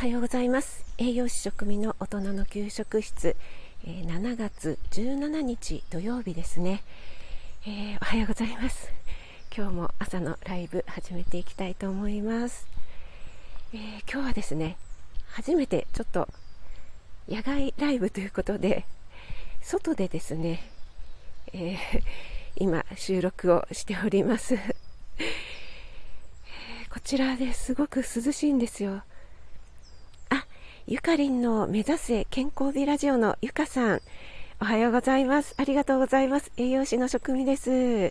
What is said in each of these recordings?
はようございます。栄養士食味の大人の給食室、えー、7月17日土曜日ですね、えー、おはようございます。今日も朝のライブ始めていきたいと思います、えー、今日はですね初めてちょっと野外ライブということで外でですね、え今収録をしております。こちらですごく涼しいんですよ。ゆかりんの目指せ健康美ラジオのゆかさん、おはようございます。ありがとうございます。栄養士の職味です。えっ、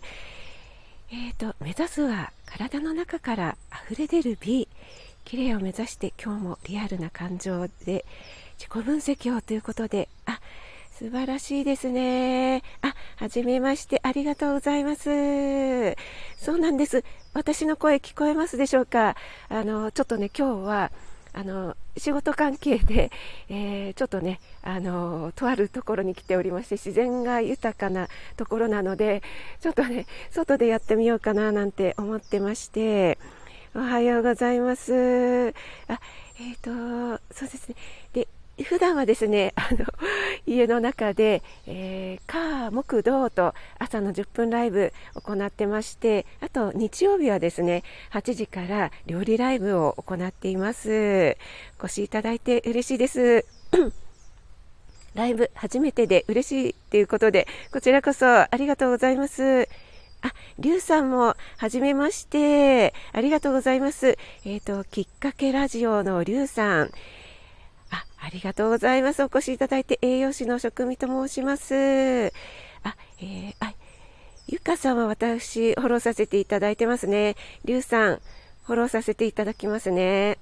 ー、と、目指すは体の中から溢れ出る美、綺麗を目指して今日もリアルな感情で自己分析をということで、あ、素晴らしいですね。あ、はじめまして、ありがとうございます。そうなんです。私の声聞こえますでしょうか？あの、ちょっとね、今日は、あの仕事関係で、えー、ちょっとねあのとあるところに来ておりまして自然が豊かなところなのでちょっとね外でやってみようかななんて思ってましておはようございます。あえっ、ー、とそうですね。で普段はですね あの家の中で、えー、火木土と朝の10分ライブ行ってましてあと日曜日はですね8時から料理ライブを行っていますお越しいただいて嬉しいです ライブ初めてで嬉しいということでこちらこそありがとうございますあ、りゅうさんも、はじめまして。ありがとうございます。えっ、ー、と、きっかけラジオのりゅうさん。ありがとうございます。お越しいただいて栄養士の職味と申します。あ、えー、あ、ゆかさんは私、フォローさせていただいてますね。りゅうさん、フォローさせていただきますね。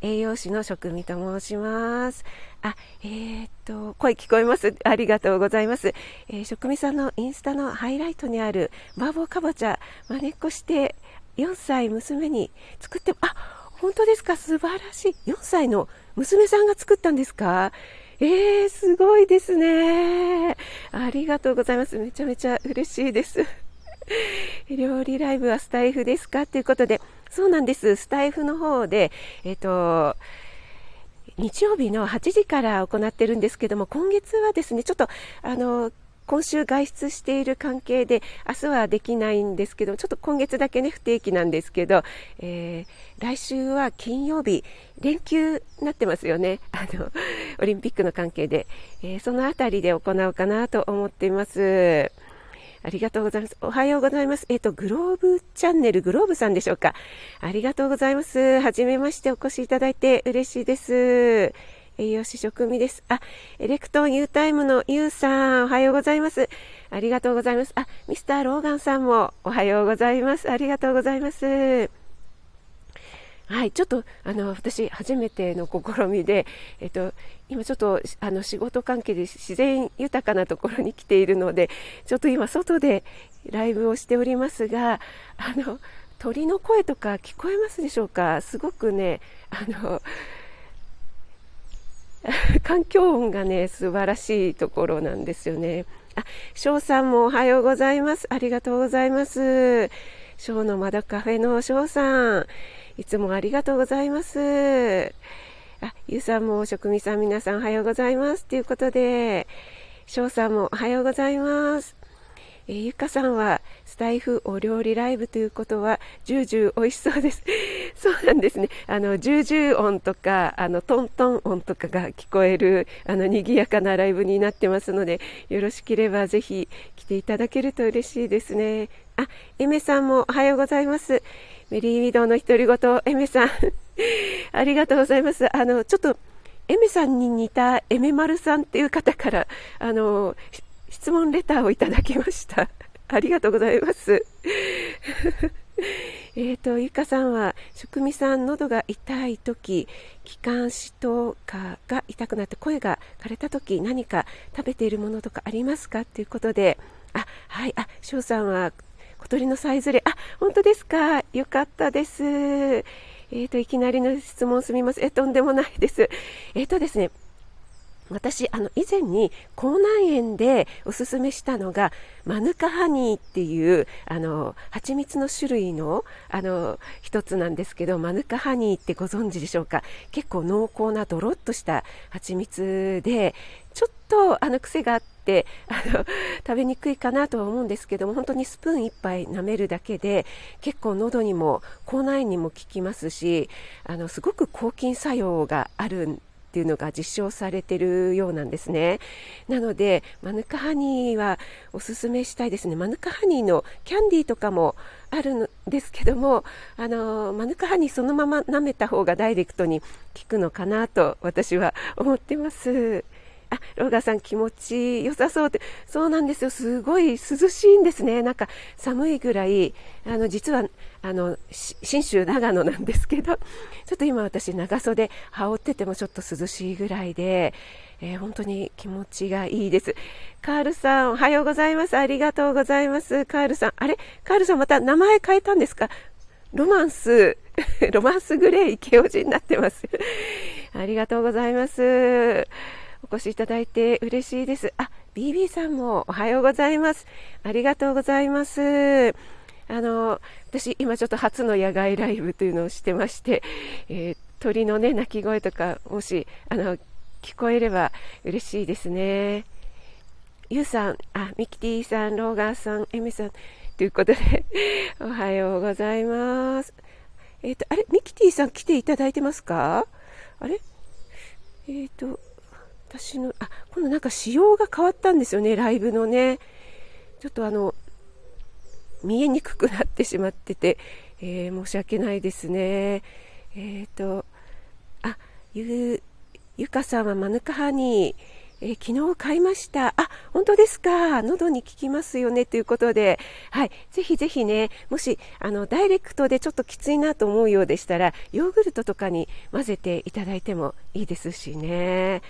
栄養士の職味と申します。あ、えー、っと、声聞こえます。ありがとうございます。えー、職味さんのインスタのハイライトにある麻婆かぼちゃ、まねっこして4歳娘に作って、あ、本当ですか？素晴らしい。4歳の娘さんが作ったんですか？えー、すごいですね。ありがとうございます。めちゃめちゃ嬉しいです。料理ライブはスタイフですか？ということで、そうなんです。スタイフの方で、えっ、ー、と、日曜日の8時から行ってるんですけども、今月はですね、ちょっと、あの、今週外出している関係で明日はできないんですけどちょっと今月だけね不定期なんですけど、えー、来週は金曜日連休になってますよね あのオリンピックの関係で、えー、その辺りで行うかなと思っています。ありがとうございます。おはようございます。えっ、ー、と、グローブチャンネル、グローブさんでしょうか。ありがとうございます。はじめましてお越しいただいて嬉しいです。栄養士食味です。あ、エレクトン U タイムの U さん、おはようございます。ありがとうございます。あ、ミスターローガンさんもおはようございます。ありがとうございます。はい、ちょっとあの私、初めての試みで、えっと、今ちょっとあの仕事関係で自然豊かなところに来ているので、ちょっと今、外でライブをしておりますが、あの鳥の声とか聞こえますでしょうか、すごくね、あの 環境音がね、素晴らしいところなんですよね。あ、翔さんもおはようございます。ありがとうございます。翔の窓カフェの翔さん、いつもありがとうございます。あ、ゆうさんも職味さん皆さんおはようございます。ということで、翔さんもおはようございます。えー、ゆかさんはスタイフお料理ライブということはジュージュー美味しそうです。そうなんですね。あのジュージュー音とかあのトントン音とかが聞こえるあの賑やかなライブになってますので、よろしければぜひ来ていただけると嬉しいですね。あ、エメさんもおはようございます。メリーウィドウの独り言、エメさん ありがとうございます。あのちょっとエメさんに似たエメマルさんっていう方からあの質問レターをいただきました。ありがとうございます。えっと、ゆかさんは、食味さん、喉が痛い時、気管支とかが痛くなって声が枯れた時、何か食べているものとかありますか？ということで、あ、はい、あ、翔さんは小鳥のさえずれ、あ、本当ですか？よかったです。えっ、ー、と、いきなりの質問すみません。え、とんでもないです。えっ、ー、とですね、私あの以前に口内炎でおすすめしたのがマヌカハニーっていうあの蜂蜜の種類のあの一つなんですけどマヌカハニーってご存知でしょうか？結構濃厚なドロッとした蜂蜜でちょっとあの癖があってあの食べにくいかなとは思うんですけども本当にスプーン1杯舐めるだけで結構喉にも口内炎にも効きますしあのすごく抗菌作用があるんですっていうのが実証されてるようなんですね。なのでマヌカハニーはおすすめしたいですね。マヌカハニーのキャンディーとかもあるんですけどもあのマヌカハニーそのまま舐めた方がダイレクトに効くのかなと私は思ってます。あ、ローガーさん気持ち良さそうって、そうなんですよ。すごい涼しいんですね。なんか寒いぐらい、あの、実は、あの、信州長野なんですけど、ちょっと今私長袖羽織っててもちょっと涼しいぐらいで、えー、本当に気持ちがいいです。カールさん、おはようございます。ありがとうございます。カールさん、あれ？カールさんまた名前変えたんですか？ロマンス、ロマンスグレー池オジになってます。ありがとうございます。お越しいただいて嬉しいです。あ、BB さんもおはようございます。ありがとうございます。あの、私今ちょっと初の野外ライブというのをしてまして、えー、鳥のね、鳴き声とか、もし、あの、聞こえれば嬉しいですね。ゆうさん、あ、ミキティさん、ローガーさん、エミさん、ということで おはようございます。えっ、ー、と、あれ、ミキティさん来ていただいてますか？あれ？えっ、ー、と、私の、あ、今度なんか仕様が変わったんですよね、ライブのね。ちょっとあの、見えにくくなってしまってて、えー、申し訳ないですね。えっ、ー、と、あ、ゆ、ゆかさんはマヌカハニー、えー、昨日買いました。あ、本当ですか。喉に効きますよね。ということで、はい。ぜひぜひね、もし、あの、ダイレクトでちょっときついなと思うようでしたら、ヨーグルトとかに混ぜていただいてもいいですしね。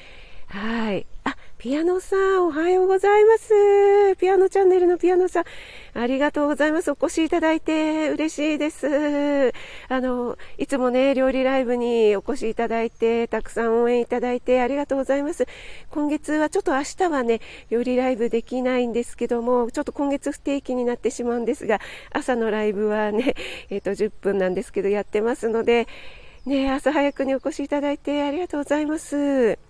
はい。あ、ピアノさん、おはようございます。ピアノチャンネルのピアノさん、ありがとうございます。お越しいただいて嬉しいです。あの、いつもね、料理ライブにお越しいただいて、たくさん応援いただいてありがとうございます。今月はちょっと明日はね、料理ライブできないんですけども、ちょっと今月不定期になってしまうんですが、朝のライブはね、えっ、ー、と、10分なんですけど、やってますので、ね、朝早くにお越しいただいてありがとうございます。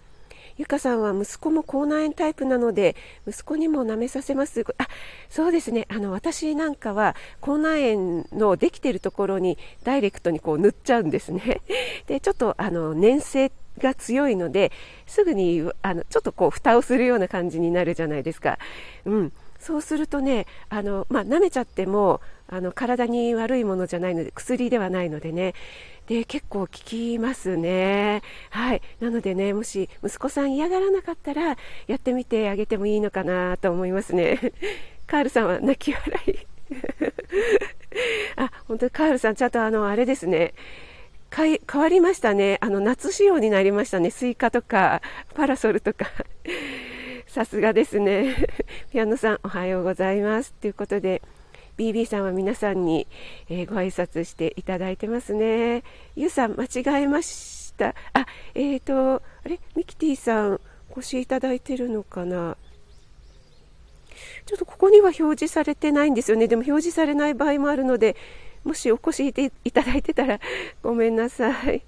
ゆかさんは息子も口内炎タイプなので息子にも舐めさせます。あそうですね。あの私なんかは口内炎のできているところにダイレクトにこう塗っちゃうんですね。でちょっとあの粘性が強いのですぐにあのちょっとこう蓋をするような感じになるじゃないですか。うん。そうするとねあの、まあ、舐めちゃってもあの体に悪いものじゃないので薬ではないのでね。で結構効きますね。はい。なのでねもし息子さん嫌がらなかったらやってみてあげてもいいのかなと思いますね。カールさんは泣き笑い。あ本当にカールさんちゃんとあのあれですね。変わりましたね。あの夏仕様になりましたね。スイカとかパラソルとか。さすがですね。ピアノさんおはようございます。ということで BB さんは皆さんに、えー、ご挨拶していただいてますね。ゆうさん、間違えました。あ、えーと、あれ？ミキティさん、お越しいただいてるのかな？ちょっとここには表示されてないんですよね。でも表示されない場合もあるので、もしお越しいただいてたらごめんなさい。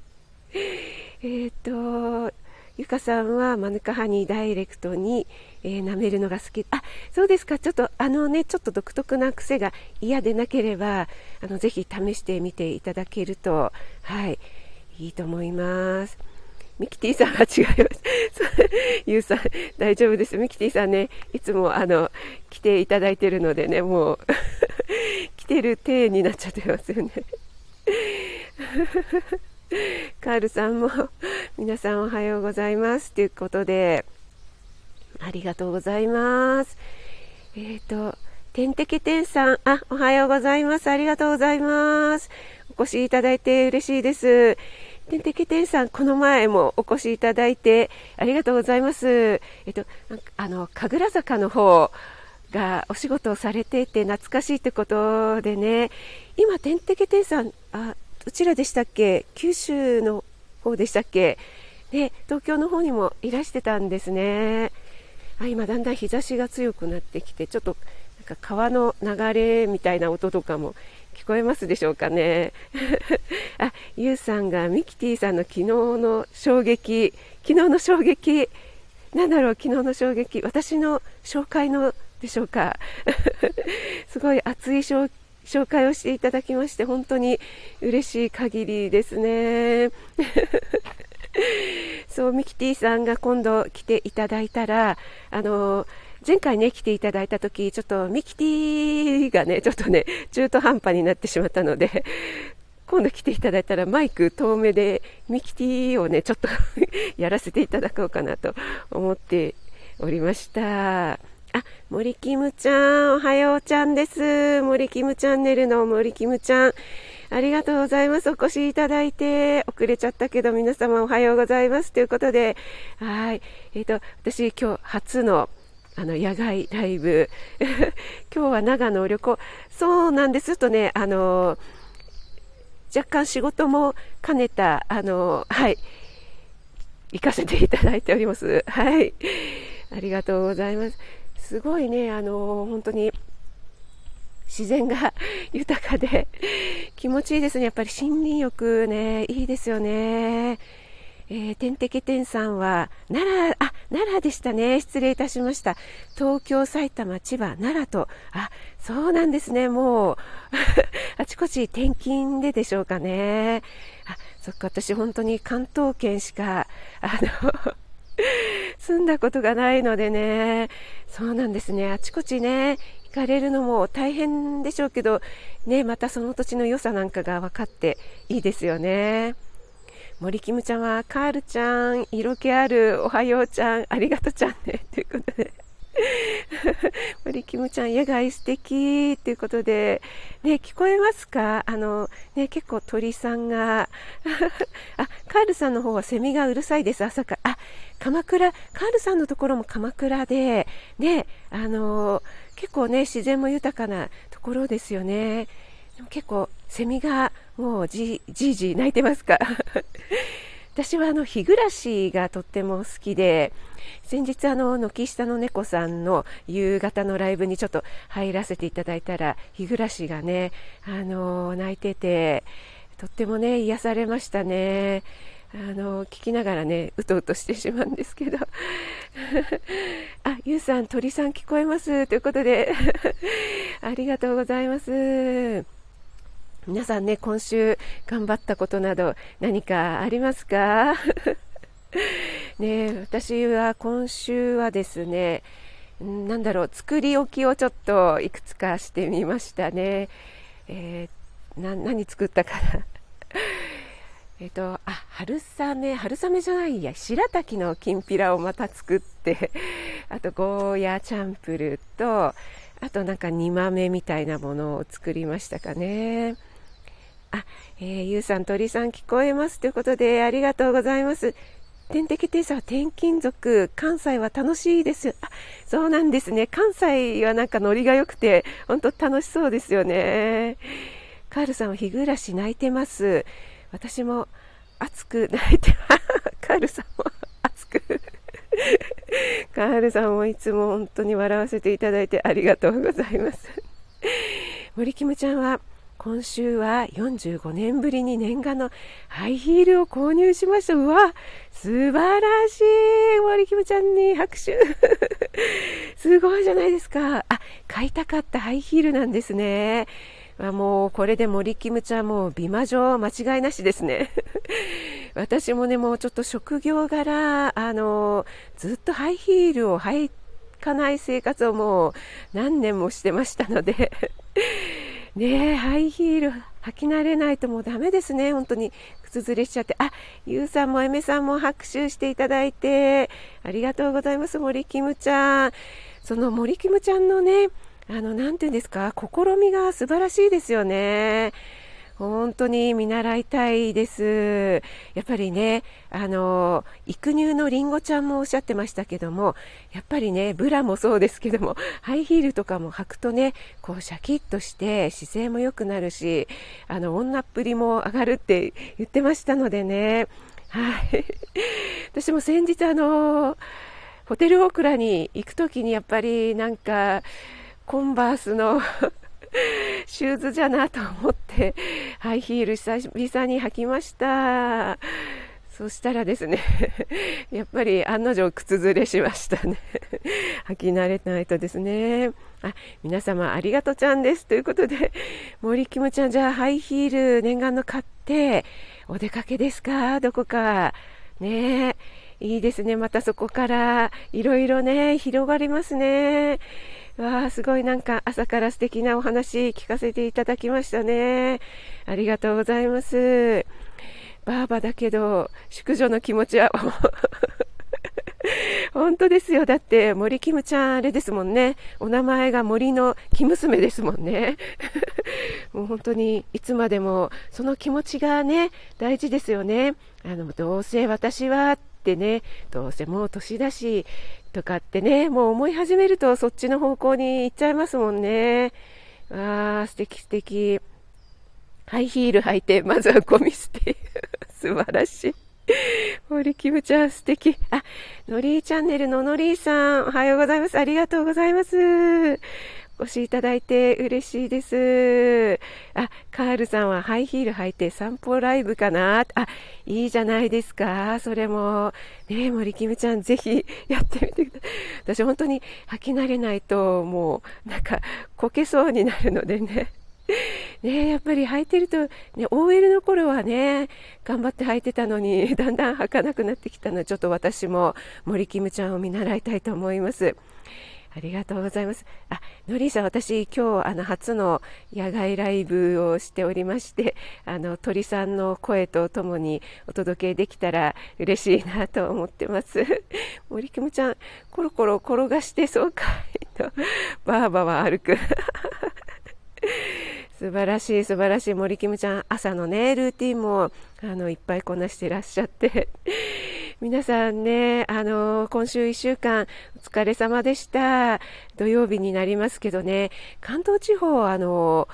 えっ、と、ゆかさんはマヌカハニーダイレクトに、えー、舐めるのが好き。あ、そうですか。ちょっとあのね、ちょっと独特な癖が嫌でなければ、あのぜひ試してみていただけると、はい、いいと思います。ミキティさんは違います。ゆうさん、大丈夫です。ミキティさんね、いつもあの、来ていただいてるのでね、もう 来てる体になっちゃってますよね カールさんも皆さんおはようございますということでありがとうございます。えっ、ー、とてんてけてんさんあおはようございます。ありがとうございます。お越しいただいて嬉しいです。てんてけてんさんこの前もお越しいただいてありがとうございます。えっ、ー、とあの神楽坂の方がお仕事をされていて懐かしいってことでね今てんてけてんさんあどちらでしたっけ？九州の方でしたっけ？で東京の方にもいらしてたんですね。あ今だんだん日差しが強くなってきてちょっとなんか川の流れみたいな音とかも聞こえますでしょうかね。あゆうさんがミキティさんの昨日の衝撃昨日の衝撃なんだろう昨日の衝撃私の紹介のでしょうか？すごい熱い紹介をしていただきまして本当に嬉しい限りですね。そうミキティさんが今度来ていただいたらあの前回ね来ていただいた時ちょっとミキティがねちょっとね中途半端になってしまったので今度来ていただいたらマイク遠目でミキティをねちょっと やらせていただこうかなと思っておりました。あ、森キムちゃん、おはようちゃんです。森キムチャンネルの森キムちゃん。ありがとうございます。お越しいただいて、遅れちゃったけど、皆様おはようございます。ということで、はい。えっ、ー、と、私今日初の、あの、野外ライブ。今日は長野旅行。そうなんです。とね、あの、若干仕事も兼ねた、あの、はい。行かせていただいております。はい。ありがとうございます。すごいね、あの本当に自然が 豊かで気持ちいいですね。やっぱり森林浴ね、いいですよね。えー、天敵天さんは奈良、あ、奈良でしたね。失礼いたしました。東京、埼玉、千葉、奈良と、あ、そうなんですね。もう あちこち転勤ででしょうかね。あ、そっか、私本当に関東圏しか、あの 住んだことがないのでね、そうなんですね、あちこちね、行かれるのも大変でしょうけど、ね、またその土地の良さなんかが分かっていいですよね。森キムちゃんは、カールちゃん、色気ある、おはようちゃん、ありがとちゃんね、ということで。森キムちゃん、野外素敵ということで、ね、聞こえますか？あの、ね、結構鳥さんが、あ、カールさんの方はセミがうるさいです、朝から。あ、鎌倉、カールさんのところも鎌倉で、ね、あの、結構ね、自然も豊かなところですよね。でも結構、セミがもうじじいじ泣いてますか？私はあの日暮らしがとっても好きで先日あの軒下の猫さんの夕方のライブにちょっと入らせていただいたら日暮らしがねあの泣いててとってもね癒されましたね。あの聞きながらねうとうとしてしまうんですけど。あゆうさん鳥さん聞こえます。ということで。ありがとうございます。皆さんね、今週頑張ったことなど何かありますか？ね私は今週はですね、なんだろう、作り置きをちょっといくつかしてみましたね。えー、な何作ったかな？えっと、あ、春雨、春雨じゃないや、白滝のきんぴらをまた作って、あとゴーヤーチャンプルと、あとなんか煮豆みたいなものを作りましたかね。あ、えー、ゆうさん、鳥さん聞こえますということで、ありがとうございます。天敵停車は転勤族、関西は楽しいです。あ、そうなんですね。関西はなんかノリが良くて、本当楽しそうですよね。カールさんは日暮らし泣いてます。私も熱く泣いてます。カールさんも熱く。カールさんもいつも本当に笑わせていただいてありがとうございます。森キムちゃんは今週は45年ぶりに念願のハイヒールを購入しました。うわ、素晴らしい森キムちゃんに拍手 すごいじゃないですか。あ、買いたかったハイヒールなんですね。あもうこれで森キムちゃんもう美魔女間違いなしですね。私もね、もうちょっと職業柄、あの、ずっとハイヒールを履かない生活をもう何年もしてましたのでねハイヒール履き慣れないともうダメですね、本当に靴ずれしちゃって、あゆうさんもあゆめさんも拍手していただいて、ありがとうございます、森キムちゃん。その森キムちゃんのね、あの、なていうんですか、試みが素晴らしいですよね。本当に見習いたいです。やっぱりね、あの、育乳のりんごちゃんもおっしゃってましたけども、やっぱりね、ブラもそうですけども、ハイヒールとかも履くとね、こうシャキッとして姿勢も良くなるし、あの、女っぷりも上がるって言ってましたのでね、はい。私も先日あの、ホテルオークラに行くときにやっぱりなんか、コンバースの シューズじゃなと思って、ハイヒール久々に履きました。そしたらですね、やっぱり案の定靴ずれしましたね。履き慣れないとですね。あ、皆様ありがとうちゃんです。ということで、森キムちゃん、じゃあハイヒール念願の買って、お出かけですか？どこか。ねえいいですね。またそこからいろいろね、広がりますね。わあ、すごいなんか朝から素敵なお話聞かせていただきましたね。ありがとうございます。ばあばだけど、淑女の気持ちは 本当ですよ。だって、森キムちゃん、あれですもんね。お名前が森の木娘ですもんね。もう本当に、いつまでも、その気持ちがね、大事ですよね。あの、どうせ私は、ってね、どうせもう年だし、とかってね、もう思い始めるとそっちの方向に行っちゃいますもんね。わー、素敵素敵。ハイヒール履いて、まずはゴミ捨て。素晴らしい。森キムちゃん素敵。あ、のりーチャンネルののりーさん、おはようございます。ありがとうございます。お越しいただいて嬉しいです。あ、カールさんはハイヒール履いて散歩ライブかなあ、いいじゃないですか。それも。ね森キムちゃんぜひやってみてください。私本当に履き慣れないともうなんかこけそうになるのでね。ねやっぱり履いてると、ね、OL の頃はね、頑張って履いてたのに、だんだん履かなくなってきたので、ちょっと私も森キムちゃんを見習いたいと思います。ありがとうございます。あ、のりさん、私、今日、あの、初の野外ライブをしておりまして、あの、鳥さんの声とともにお届けできたら嬉しいなと思ってます。森キムちゃん、コロコロ転がしてそうかいと、ばあばは歩く。素晴らしい素晴らしい森キムちゃん朝のねルーティンもあのいっぱいこなしてらっしゃって皆さんね、あの、今週1週間お疲れ様でした。土曜日になりますけどね、関東地方、あの、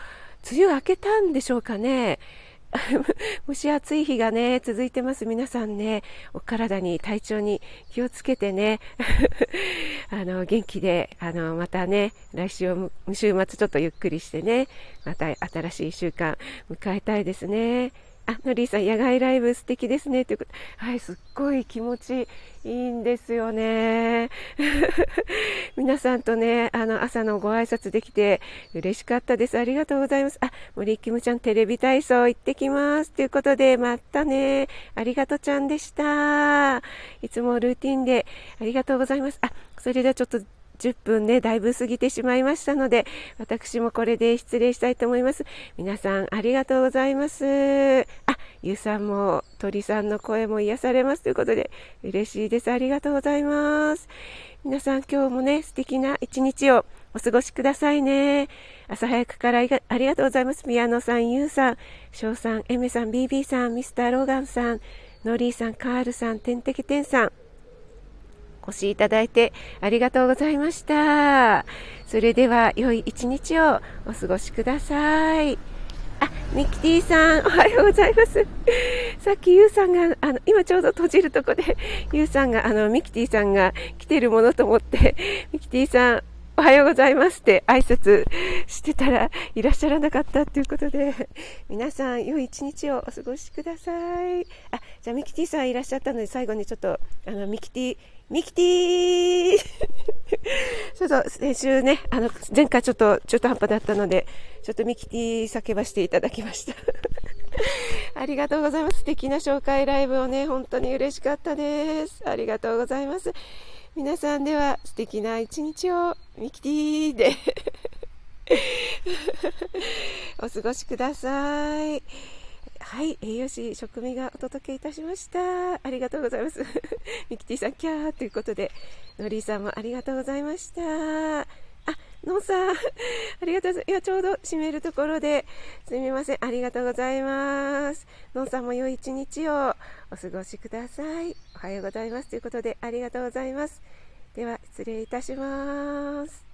梅雨明けたんでしょうかね。蒸し暑い日がね、続いてます。皆さんね、お体に、体調に気をつけてね、あの、元気で、あの、またね、来週を、週末ちょっとゆっくりしてね、また新しい1週間迎えたいですね。あ、のりーさん、野外ライブ素敵ですね。ということはい、すっごい気持ちいいんですよね。皆さんとね、あの、朝のご挨拶できて嬉しかったです。ありがとうございます。あ、森キムちゃん、テレビ体操行ってきます。ということで、またね。ありがとちゃんでした。いつもルーティンでありがとうございます。あ、それではちょっと10分ね、だいぶ過ぎてしまいましたので、私もこれで失礼したいと思います。皆さん、ありがとうございます。あ、ゆうさんも、鳥さんの声も癒されますということで、嬉しいです。ありがとうございます。皆さん、今日もね、素敵な一日をお過ごしくださいね。朝早くからありがとうございます。宮野さん、ゆうさん、翔さん、エメさん、ビービーさん、ミスターローガンさん、ノリーさん、カールさん、てんてけてんさん、お越しいただいてありがとうございました。それでは良い一日をお過ごしください。あ、ミキティさん、おはようございます。さっきユウさんが、あの、今ちょうど閉じるとこで、ユウさんが、あの、ミキティさんが来てるものと思って、ミキティさん、おはようございますって挨拶してたらいらっしゃらなかったということで、皆さん良い一日をお過ごしください。あ、じゃあミキティさんいらっしゃったので最後にちょっと、あの、ミキティ、ミキティーちょっと先週ね、あの、前回ちょっと中途半端だったので、ちょっとミキティ叫ばしていただきました。ありがとうございます。素敵な紹介ライブをね、本当に嬉しかったです。ありがとうございます。皆さんでは素敵な一日をミキティで お過ごしください。はい、栄養士食味がお届けいたしました。ありがとうございます。ミキティさん、キャーということで、ノリーさんもありがとうございました。あ、ノンさん、ありがとうございます。いや、ちょうど閉めるところで、すみません。ありがとうございます。ノンさんも良い一日をお過ごしください。おはようございます。ということで、ありがとうございます。では、失礼いたします。